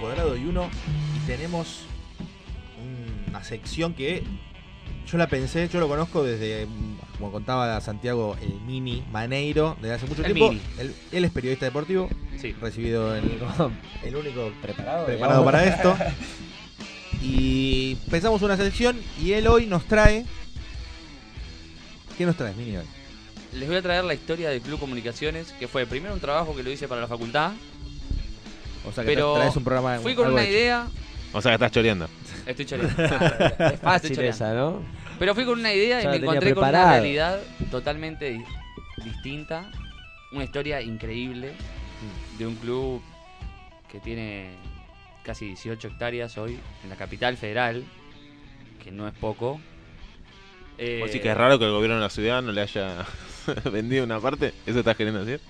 Cuadrado y Uno y tenemos una sección que yo la pensé, yo lo conozco desde, como contaba Santiago, el mini Maneiro, desde hace mucho El tiempo. Él, él es periodista deportivo, Sí. recibido el único preparado. preparado digamos. para esto. Y pensamos una sección y él hoy nos trae... ¿Qué nos traes, Mini, hoy? Les voy a traer la historia del Club Comunicaciones, que fue primero un trabajo que lo hice para la facultad, O sea, que pero tra- traes un programa... fui con una hecho. idea. O sea que estás choreando. Estoy choreando. Es fácil Estoy esa, ¿no? Pero fui con una idea y me encontré con una realidad totalmente di- distinta. Una historia increíble de un club que tiene casi 18 hectáreas hoy en la capital federal, que no es poco. Eh, Así que es raro que el gobierno de la ciudad no le haya vendido una parte. ¿Eso estás queriendo decir?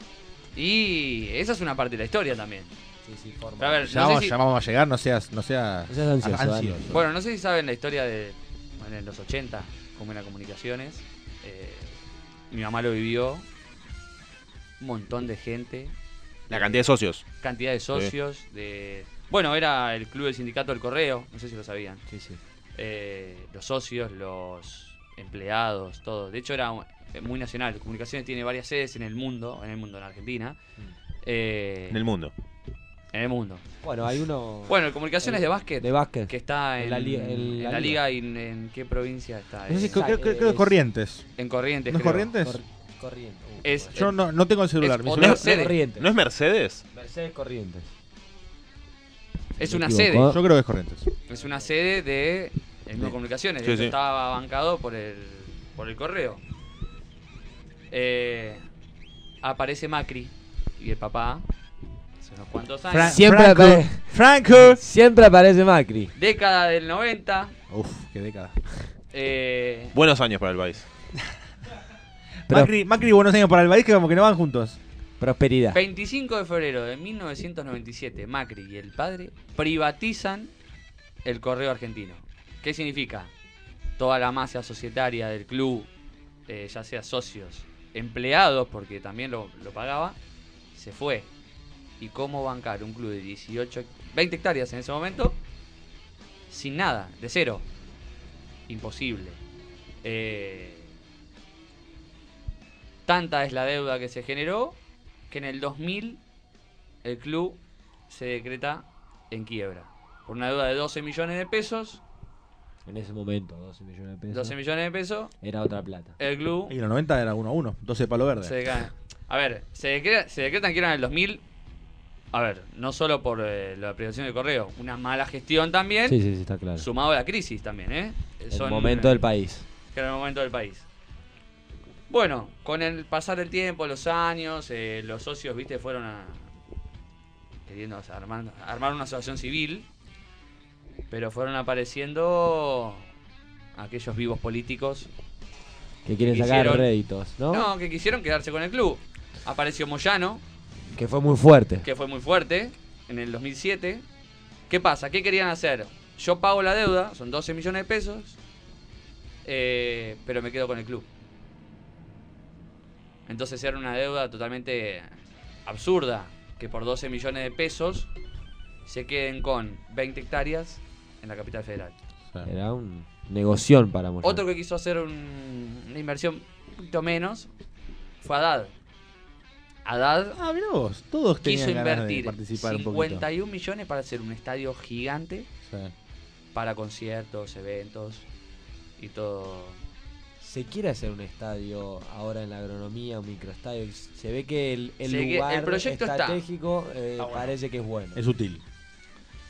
Y esa es una parte de la historia también. Sí, sí, forma. Pero a ver, Ya, no vamos, si- ya vamos a llegar, no seas, no seas, No seas ansioso. Bueno, no sé si saben la historia de bueno, en los 80, como era comunicaciones. Eh, mi mamá lo vivió. Un montón de gente. La cantidad de socios. Cantidad de socios. de Bueno, era el club del sindicato del correo. No sé si lo sabían. Sí, sí. Eh, los socios, los empleados, todo. De hecho, era eh, muy nacional. Comunicaciones tiene varias sedes en el mundo. En el mundo, en Argentina. Eh, En el mundo. En el mundo. Bueno, hay uno. Bueno, comunicaciones de básquet. De básquet. que está en, la li- en en la la liga. y en, en qué provincia está. No sé, Eh, creo, creo- creo que es- es Corrientes. en Corrientes. ¿No es creo. Corrientes? Cor- corriente. Uh, Es-. Yo no, no tengo el celular. Es mi celular-. Corrientes. ¿No es Mercedes? Mercedes Corrientes. Es Me una equivoco. sede. Yo creo que es Corrientes. Es una sede de el Sí. Comunicaciones. Sí. Estaba bancado por el, por el correo. Eh, aparece Macri y el papá. Hace unos cuantos años. Fra- Siempre Franco, apare- Franco. Siempre aparece Macri. Década del 90. Uf, qué década. eh, Buenos años para el país. Pero- Macri, Macri y Buenos Años para el país que como que no van juntos. Prosperidad. 25 de febrero de 1997, Macri y el padre privatizan el correo argentino. ¿Qué significa? Toda la masa societaria del club, eh, ya sea socios, empleados, porque también lo, lo pagaba, se fue. ¿Y cómo bancar un club de 18, 20 hectáreas en ese momento? Sin nada, de cero. Imposible. Eh, tanta es la deuda que se generó que en el 2000 el club se decreta en quiebra. Por una deuda de 12 millones de pesos, En ese momento, 12 millones de pesos. 12 millones de pesos, Era otra plata. el club Y en los 90 era 1 a 1, 12 de palo verde. se. A ver, se, decreta, se decretan quiebra en el 2000. A ver, no solo por eh, la privatización del correo, una mala gestión también, Sí, sí, sí, está claro. sumado a la crisis también, ¿eh? El momento del país. que era el momento del país. Bueno, con el pasar del tiempo, los años, eh, los socios, viste, fueron a queriendo armar, armar una asociación civil, pero fueron apareciendo aquellos vivos políticos, Que quieren sacar réditos, ¿no? no, que quisieron quedarse con el club. Apareció Moyano, Que fue muy fuerte. que fue muy fuerte en el 2007. ¿Qué pasa? ¿Qué querían hacer? Yo pago la deuda, son 12 millones de pesos, eh, pero me quedo con el club. Entonces era una deuda totalmente absurda, que por 12 millones de pesos se queden con 20 hectáreas en la capital federal. Era un negoción para Moyano. Otro que quiso hacer un- una inversión un poquito menos fue Haddad. Haddad Ah, mirá vos, todos quiso tenían ganas de invertir participar un poquito. 51 millones para hacer un estadio gigante Sí. para conciertos, eventos y todo. Se quiere hacer un estadio ahora en la agronomía, un microestadio. Se ve que el, el Se ve que lugar el proyecto está. estratégico eh, bueno. parece que es bueno. Es útil.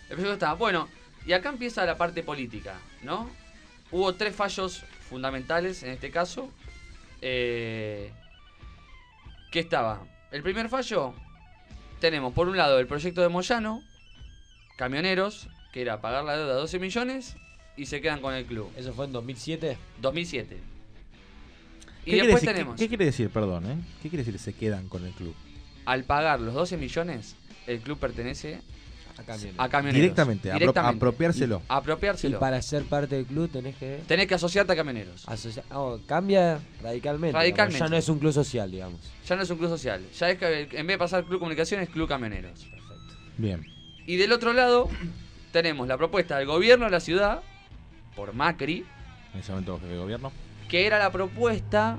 El proyecto está. Bueno, y acá empieza la parte política, ¿no? Hubo tres fallos fundamentales en este caso. Eh, ¿Qué estaba? El primer fallo, tenemos por un lado el proyecto de Moyano, camioneros, que era pagar la deuda de 12 millones y se quedan con el club. ¿Eso fue en 2007? 2007. Y ¿Qué quiere después decir- qué- tenemos, ¿Qué, quiere decir, perdón, eh? ¿Qué quiere decir se quedan con el club? al pagar los 12 millones, el club pertenece Acá viene. a camioneros. Directamente, apro- Directamente. apropiárselo. Y Apropiárselo. para ser parte del club tenés que Tenés que asociarte a camioneros. oh, cambia radicalmente. Radicalmente. digamos. Ya no es un club social, digamos. Ya no es un club social. Ya es que en vez de pasar Club Comunicaciones, Club Camioneros. Perfecto. Bien. Y del otro lado tenemos la propuesta del gobierno de la ciudad, por Macri, En ese momento jefe de gobierno. que era la propuesta,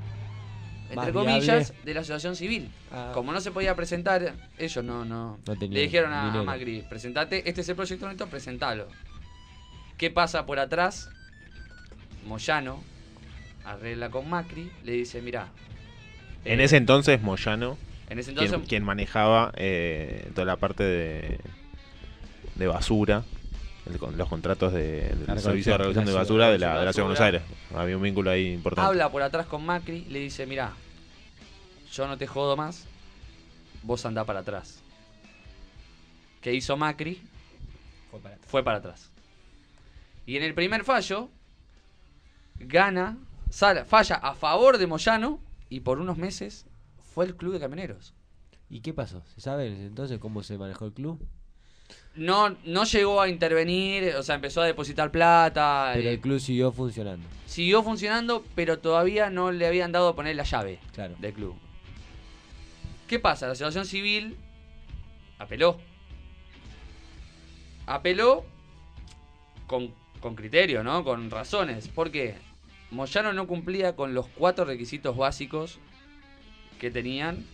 entre Más comillas, viable. de la asociación civil. Ah. Como no se podía presentar, ellos no, no, le dijeron a. Macri, presentate, este es el proyecto neto, presentalo. ¿Qué pasa por atrás? Moyano arregla con Macri, le dice, mira, En ese entonces, Moyano, en ese quien, entonces quien manejaba eh, toda la parte de, de basura, el los contratos de, del La servicio de recolección de basura de la, de la ciudad de Buenos. Aires. Había un vínculo ahí importante. habla por atrás con Macri, le dice, mira, yo no te jodo más, vos andá para atrás. ¿Qué hizo Macri? Fue para atrás. Fue para atrás. Y en el primer fallo, gana, sale- falla a favor de Moyano y por unos meses fue el club de camioneros. ¿Y qué pasó? ¿Se sabe entonces cómo se manejó el club? No, no llegó a intervenir, o sea, empezó a depositar plata. Pero eh, el club siguió funcionando. Siguió funcionando, pero todavía no le habían dado a poner la llave Claro. del club. ¿Qué pasa? La asociación civil apeló. Apeló con, con criterio, ¿no? Con razones. ¿Por qué? Moyano no cumplía con los cuatro requisitos básicos que tenían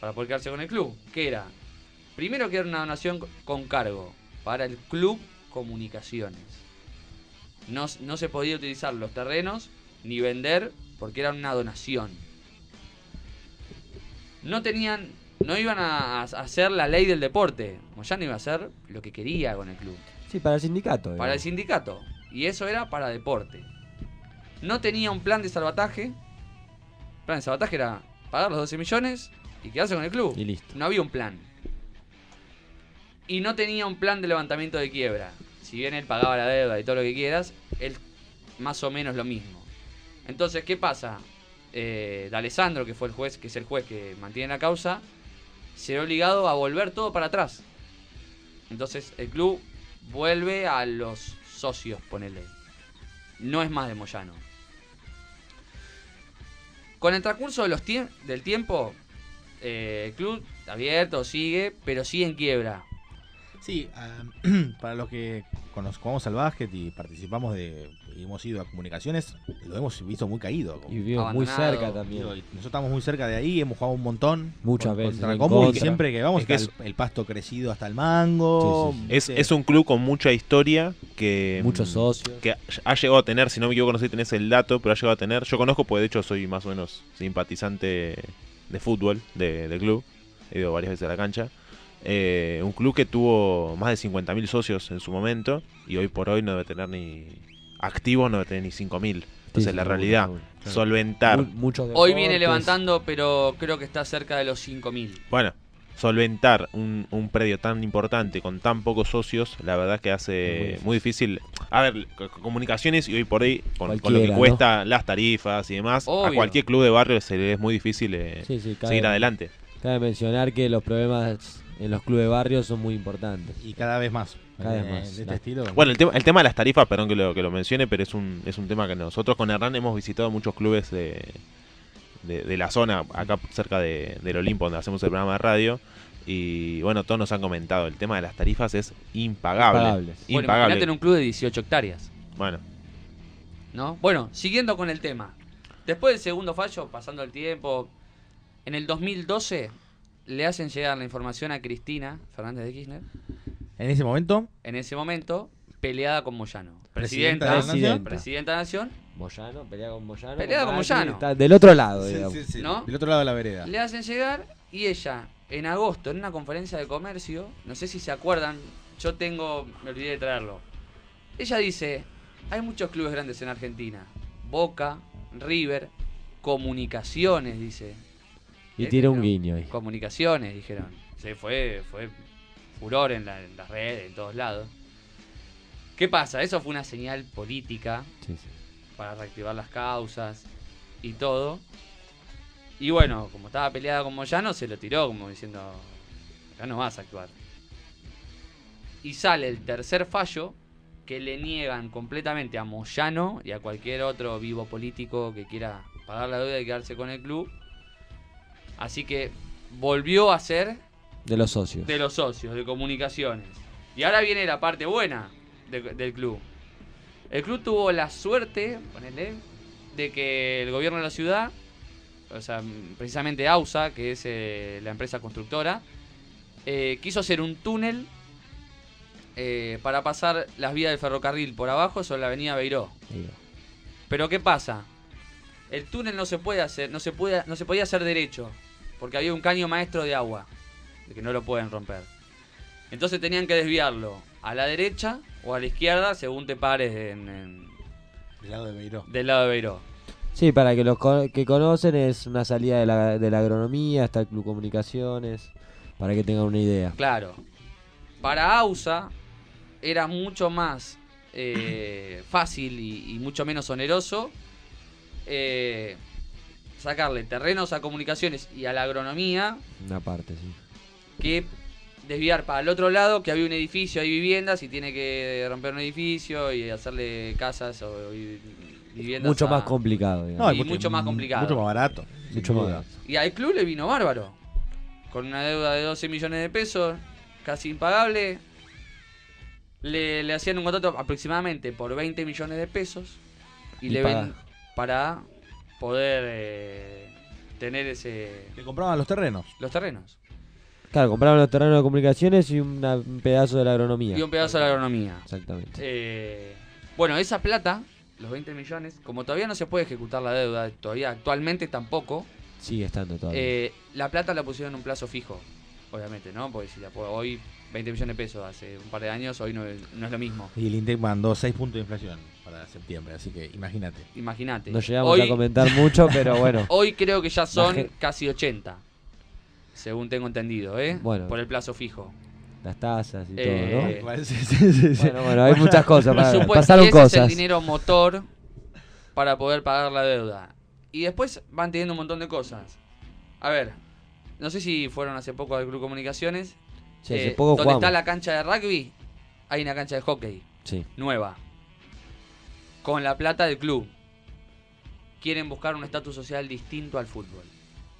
para poder quedarse con el club. Que era, primero que era una donación con cargo para el club comunicaciones. No, no se podía utilizar los terrenos ni vender porque era una donación. No tenían, no iban a, a hacer la ley del deporte. Moyano iba a hacer lo que quería con el club. Sí, para el sindicato. Para el sindicato. Y eso era para deporte. No tenía un plan de salvataje. El plan de salvataje era pagar los 12 millones y quedarse con el club. Y listo. No había un plan. Y no tenía un plan de levantamiento de quiebra. Si bien él pagaba la deuda y todo lo que quieras, él más o menos lo mismo. Entonces, ¿qué pasa? Eh, D'Alessandro, que fue el juez, que es el juez que mantiene la causa, se ve obligado a volver todo para atrás. Entonces, el club vuelve a los socios, ponele. No es más de Moyano. Con el transcurso del tiempo, eh, el club abierto, sigue, pero sigue en quiebra. Sí, para los que jugamos al básquet y participamos de. y hemos ido a comunicaciones, lo hemos visto muy caído. Y vivimos muy cerca también. Digo, nosotros estamos muy cerca de ahí, hemos jugado un montón. Muchas con- veces Contra Comú, y siempre que vamos Es que es- el, el pasto crecido hasta el mango. Sí, sí, Es, un club con mucha historia que. Muchos mm, socios. Que ha llegado a tener, si no me equivoco, no sé si tenés el dato, pero ha llegado a tener. Yo conozco, porque de hecho soy más o menos simpatizante de fútbol de- del club. He ido varias veces a la cancha. Eh, un club que tuvo más de 50.000 socios en su momento y hoy por hoy no debe tener ni. Activos no debe tener ni 5.000. Entonces, Sí, la realidad, solventar. Mu- muchos Hoy viene levantando, pero creo que está cerca de los 5.000. Bueno, solventar un, un predio tan importante con tan pocos socios, la verdad que Muy hace difícil. muy difícil. A ver, co- comunicaciones y hoy por hoy, con, con lo que cuesta las tarifas y demás, a cualquier club de barrio se le es muy difícil eh, Sí, sí, cabe, seguir adelante. cabe mencionar que los problemas en los clubes de barrio son muy importantes. Y cada vez más. Cada vez Eh, más. De este La- estilo. Bueno, el tema, el tema de las tarifas, perdón que lo, que lo mencione, pero es un, es un tema que nosotros con Hernán hemos visitado muchos clubes de, de, de la zona, acá cerca de, del Olimpo, donde hacemos el programa de radio. Y bueno, todos nos han comentado, el tema de las tarifas es impagable. Impagables. Bueno, Impagable. imagínate en un club de 18 hectáreas, Bueno, ¿no? Bueno, siguiendo con el tema. Después del segundo fallo, pasando el tiempo, en el 2012 le hacen llegar la información a Cristina Fernández de Kirchner, En ese momento, en ese momento, peleada con Moyano. Presidenta Presidenta, de la Nación. presidenta de la Nación, Moyano, pelea con Moyano. Pelea con Moyano. está del otro lado, digamos. ¿No? del otro lado de la vereda. le hacen llegar y ella, en agosto, en una conferencia de comercio, no sé si se acuerdan, yo tengo, me olvidé de traerlo. Ella dice, hay muchos clubes grandes en Argentina, Boca, River, Comunicaciones, dice. Y Eh, tira un guiño ahí. Comunicaciones, dijeron. Sí, fue, fue furor en, la- en las redes, en todos lados. ¿Qué pasa? Eso fue una señal política Sí, sí. para reactivar las causas y todo. Y bueno, como estaba peleada con Moyano, se lo tiró como diciendo, ya no vas a actuar. Y sale el tercer fallo que le niegan completamente a Moyano y a cualquier otro vivo político que quiera pagar la deuda y quedarse con el club. Así que volvió a ser De los socios. de los socios, de comunicaciones. Y ahora viene la parte buena de- del club. El club tuvo la suerte, ponele, de que el gobierno de la ciudad, o sea, precisamente AUSA, que es eh, la empresa constructora, eh, quiso hacer un túnel eh, para pasar las vías del ferrocarril por abajo sobre la avenida Beiró. Pero ¿qué pasa? El túnel no se puede hacer, no se puede, no se podía hacer derecho, porque había un caño maestro de agua, de que no lo pueden romper. Entonces tenían que desviarlo a la derecha o a la izquierda, según te pares en- en- Del lado de Beiró. del lado de Beiró. Sí, para que los co- que conocen es una salida de la, de la agronomía, está el Club Comunicaciones, para que tengan una idea. Claro. Para AUSA era mucho más eh, fácil y, y mucho menos oneroso eh, sacarle terrenos a comunicaciones y a la agronomía Una parte, sí. que desviar para el otro lado, que había un edificio, hay viviendas y tiene que romper un edificio y hacerle casas o y- viviendas. Mucho a- más complicado, digamos. y mucho más complicado. Mucho más barato. Mucho más barato. Y al club le vino bárbaro. Con una deuda de 12 millones de pesos, casi impagable. Le, le hacían un contrato aproximadamente por 20 millones de pesos. Y, Y le paga. ven para poder eh, tener ese Le compraban los terrenos. los terrenos. Claro, compraron los terrenos de comunicaciones y una- un pedazo de la agronomía. Y un pedazo de la agronomía. Exactamente. Eh, bueno, esa plata, los 20 millones, como todavía no se puede ejecutar la deuda, todavía actualmente tampoco, Sigue estando todavía. eh, la plata la pusieron en un plazo fijo, obviamente, ¿no? Porque si la puedo- hoy 20 millones de pesos hace un par de años, hoy no, es- no es lo mismo. Y el Intec mandó 6 puntos de inflación para septiembre, así que imagínate. Imagínate. no llegamos hoy, a comentar mucho, pero bueno. hoy creo que ya son casi 80, según tengo entendido, ¿eh? Bueno. Por el plazo fijo. Las tasas y Eh, todo, Sí, sí, sí, sí. ¿no? Bueno, bueno, hay muchas cosas. Para- supuesto, pasaron y ese es el cosas. dinero motor para poder pagar la deuda. Y después van teniendo un montón de cosas. A ver, no sé si fueron hace poco al Club Comunicaciones. Sí, Eh, poco donde jugamos. está la cancha de rugby, hay una cancha de hockey Sí. nueva. Con la plata del club. Quieren buscar un estatus social distinto al fútbol.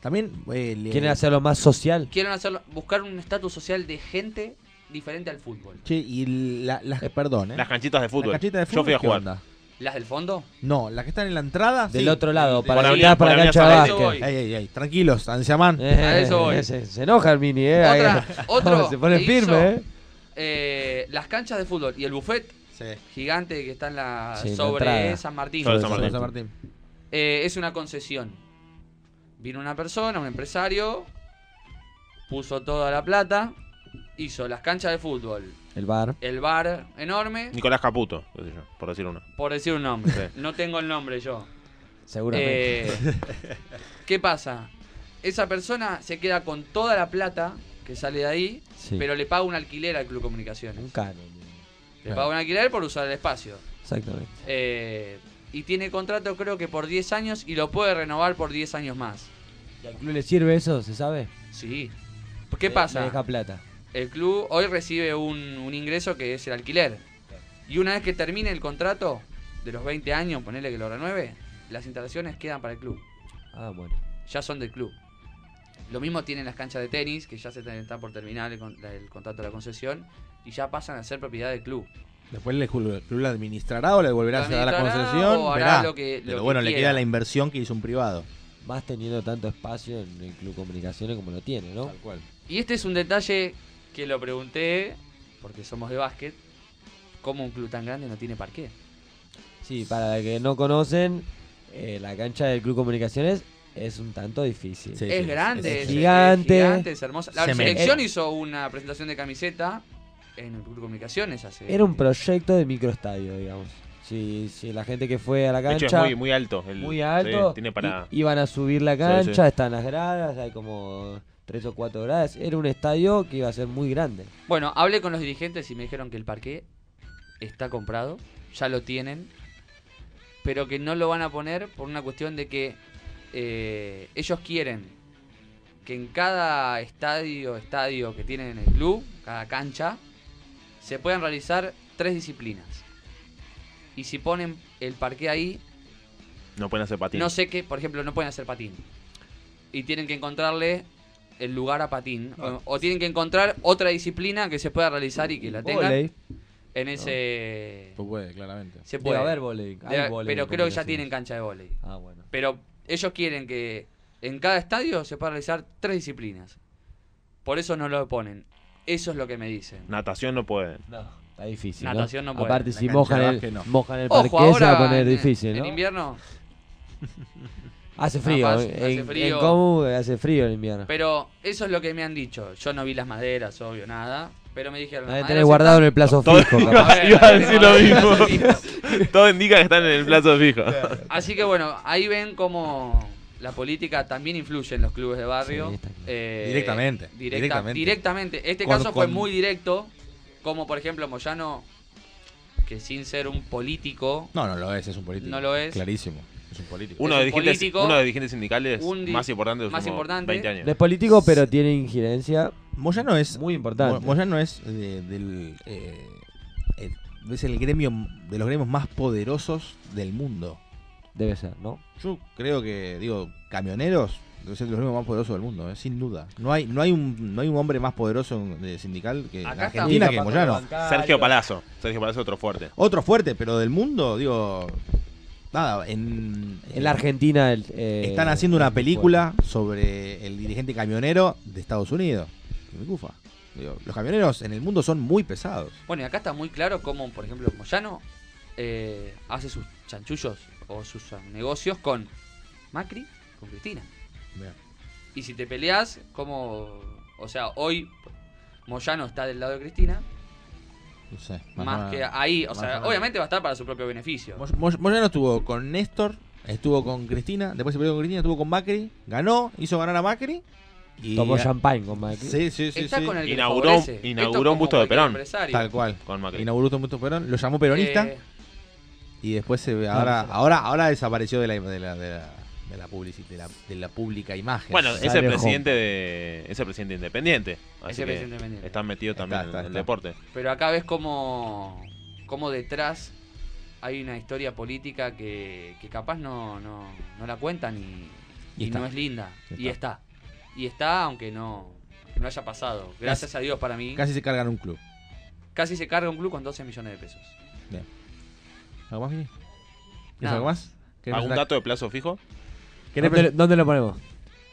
También eh, le- ¿Quieren hacerlo más social? Quieren hacerlo, buscar un estatus social de gente diferente al fútbol. Y la, las, perdón, ¿eh? Las canchitas de fútbol. Las canchitas de Yo fútbol, fui a ¿qué jugar. onda? ¿Las del fondo? No, las que están en la entrada. Del sí. otro lado, para la avenida- para la cancha de básquet. voy. Ey, ey, ey, tranquilos, Ansiamán. Eh, A eso voy. Se, se enoja el mini, eh. Otra- otro se pone firme, hizo- eh. Eh, las canchas de fútbol y el buffet Sí. gigante que está en la Sí, en la sobre. San Martín. Sobre San San Martín. Martín. Eh, es una concesión. Vino una persona, un empresario, puso toda la plata, hizo las canchas de fútbol, El bar. el bar enorme, Nicolás Caputo, qué sé yo, por decir uno. por decir un nombre. Sí. No tengo el nombre yo. Seguramente. Eh, ¿Qué pasa? Esa persona se queda con toda la plata que sale de ahí, Sí. pero le paga un alquiler al Club Comunicaciones. Un canon. Le paga un alquiler por usar el espacio. Exactamente. Eh, y tiene contrato creo que por 10 años y lo puede renovar por 10 años más. ¿Y al club le sirve eso? ¿Se sabe? Sí. ¿Qué Le- pasa? Le deja plata. El club hoy recibe un, un ingreso que es el alquiler. Y una vez que termine el contrato de los 20 años, ponerle que lo renueve, las instalaciones quedan para el club. Ah, bueno. Ya son del club. Lo mismo tienen las canchas de tenis, que ya se está por terminar el, con- el contrato de la concesión, y ya pasan a ser propiedad del club. Después el club, el club la administrará o le volverá La a dar la concesión. o hará verá. lo que- lo Pero que bueno, le quiera. queda la inversión que hizo un privado. Más teniendo tanto espacio en el club comunicaciones como lo tiene, ¿no? cual. Y este es un detalle que lo pregunté, porque somos de básquet, ¿cómo un club tan grande no tiene parqué? Sí, para los que no conocen, eh, la cancha del club comunicaciones es un tanto difícil. Sí, es sí, grande, es es, gigante. es gigante, es hermosa. La selección hizo una presentación de camiseta en el Club de Comunicaciones hace... Era un proyecto de microestadio, digamos. Si, si la gente que fue a la De hecho, cancha es muy, muy alto. el- muy alto, sí, tiene para. i- iban a subir la Sí, cancha, sí. están las gradas, hay como tres o cuatro gradas. Era un estadio que iba a ser muy grande. Bueno, hablé con los dirigentes y me dijeron que el parqué está comprado, ya lo tienen, pero que no lo van a poner por una cuestión de que eh, ellos quieren que en cada estadio, estadio que tienen en el club, cada cancha, se puedan realizar tres disciplinas. Y si ponen el parqué ahí, No pueden hacer patín. no sé qué, por ejemplo, no pueden hacer patín. Y tienen que encontrarle el lugar a patín. O, o tienen que encontrar otra disciplina que se pueda realizar y que la tengan Voley. en ese... Pues puede, claramente. Se Debe puede. haber Debe- voley pero en creo que ya tienen cancha de volei. Ah, bueno. Pero ellos quieren que en cada estadio se pueda realizar tres disciplinas. Por eso no lo ponen. Eso es lo que me dicen. Natación no pueden. No, está difícil. Natación no puede. Aparte, si mojan el, no. mojan el Ojo, parqué, se va a poner en, difícil, en ¿no? invierno, Hace frío. Capaz, en, hace frío. en Comu hace frío en invierno. pero eso es lo que me han dicho. Yo no vi las maderas, obvio, nada. Pero me dijeron. Debe tener guardado en el plazo Todo- fijo. A capaz. ver, Iba a decir lo mismo. Todo indica que están en el plazo fijo. Así que bueno, ahí ven cómo la política también influye en los clubes de barrio. Sí. Eh, Directamente, directa- directamente. directamente. Este Con- caso fue con- muy directo, como por ejemplo Moyano, que sin ser un político, No, no lo es, es un político. No lo es. Clarísimo. Es un político. Uno Es de, un dirigentes, político, uno de dirigentes sindicales un di- más importante de los más importante. 20 años. No es político, pero tiene injerencia Moyano es. muy importante. Mo- Moyano es eh, del. eh, el- es el gremio de los gremios más poderosos del mundo. Debe ser, ¿no? Yo creo que, digo, camioneros debe ser de los gremios más poderosos del mundo, eh, sin duda. No hay, no hay un, no hay un hombre más poderoso en- de sindical que Acá Argentina que Moyano. el. Sergio Palazzo. Sergio Palazzo otro fuerte. Otro fuerte, pero del mundo, digo. Nada, en. En la Argentina. el, eh, Están haciendo una película sobre el dirigente camionero de Estados Unidos. Me cufa. Digo, los camioneros en el mundo son muy pesados. bueno, y acá está muy claro cómo, por ejemplo, Moyano eh, hace sus chanchullos o sus negocios con Macri, con Cristina. Y si te peleas, como. O sea, hoy Moyano está del lado de Cristina, No sé. más, que ahí. O más sea, obviamente va a estar para su propio beneficio. Moy- Moy- Moyano estuvo con Néstor, estuvo con Cristina, después se peleó con Cristina, estuvo con Macri, ganó, hizo ganar a Macri. Y Tomó champagne con Macri. Sí, sí, sí. está sí. con el Inauguró- inauguró un busto de Perón. empresario. Tal cual. Con Macri. Inauguró un busto Perón, lo llamó peronista Eh, y después se ve, ahora, ahora, ahora desapareció de la, de la, de la, de la, publici- de la, de la pública imagen. Bueno, es el presidente de. Es el presidente independiente. Así Ese que presidente independiente. están metidos Está, también está, en el deporte. Pero acá ves como, como detrás hay una historia política que, que capaz no, no, no la cuentan y, Y y está. no es linda. Y Y está. Y está aunque no, no haya pasado. Gracias a Dios para mí. Casi se cargan un club. Casi se carga un club con 12 millones de pesos. ¿Algo más, algo más? ¿Querés ¿Algún dato de plazo fijo? ¿Dónde, pre- dónde lo ponemos?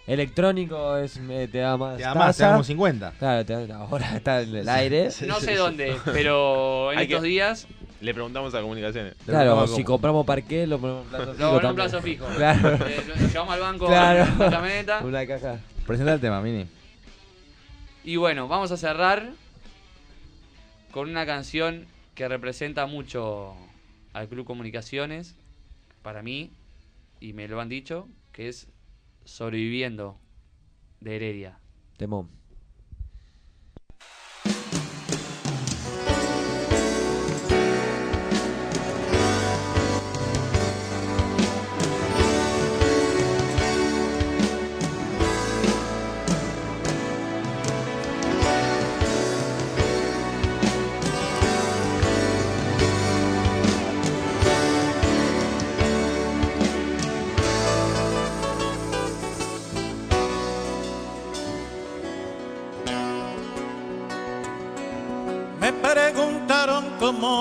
Electrónico es, eh, te da más. Te da más, te da como 50. Claro, te da- ahora está en el aire. No sé dónde, pero en Hay estos que- días Le preguntamos a comunicaciones. Claro, si compramos parqué, lo ponemos en plazo fijo. lo en un también. plazo fijo. Claro. Eh, lo, llevamos al banco Claro. en la camioneta. Una caja. Presenta el tema, Mini. Y bueno, vamos a cerrar con una canción que representa mucho al Club Comunicaciones, para mí, y me lo han dicho, que es Sobreviviendo de Heredia. Temón.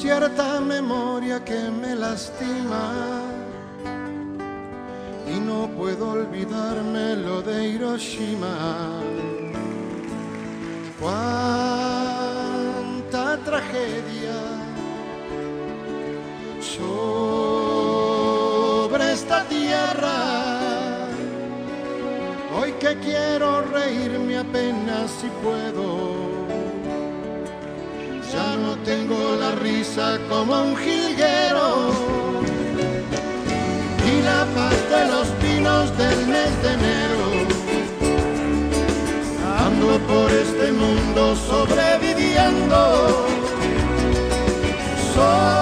Cierta memoria que me lastima. Y no puedo olvidarme lo de Hiroshima. Cuánta tragedia sobre esta tierra. Hoy que quiero reírme apenas si puedo. Ya no tengo la risa como un jilguero. Y la paz de los pinos del mes de enero. Ando por este mundo sobreviviendo. Sobreviviendo.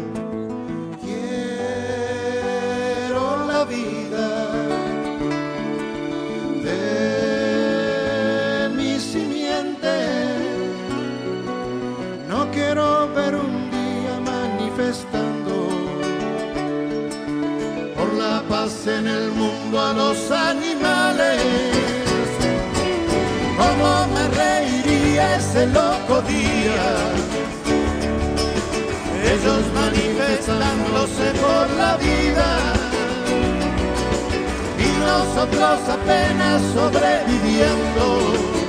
En el mundo a los animales. Cómo me reiría ese loco día. Ellos manifestándose por la vida y nosotros apenas sobreviviendo.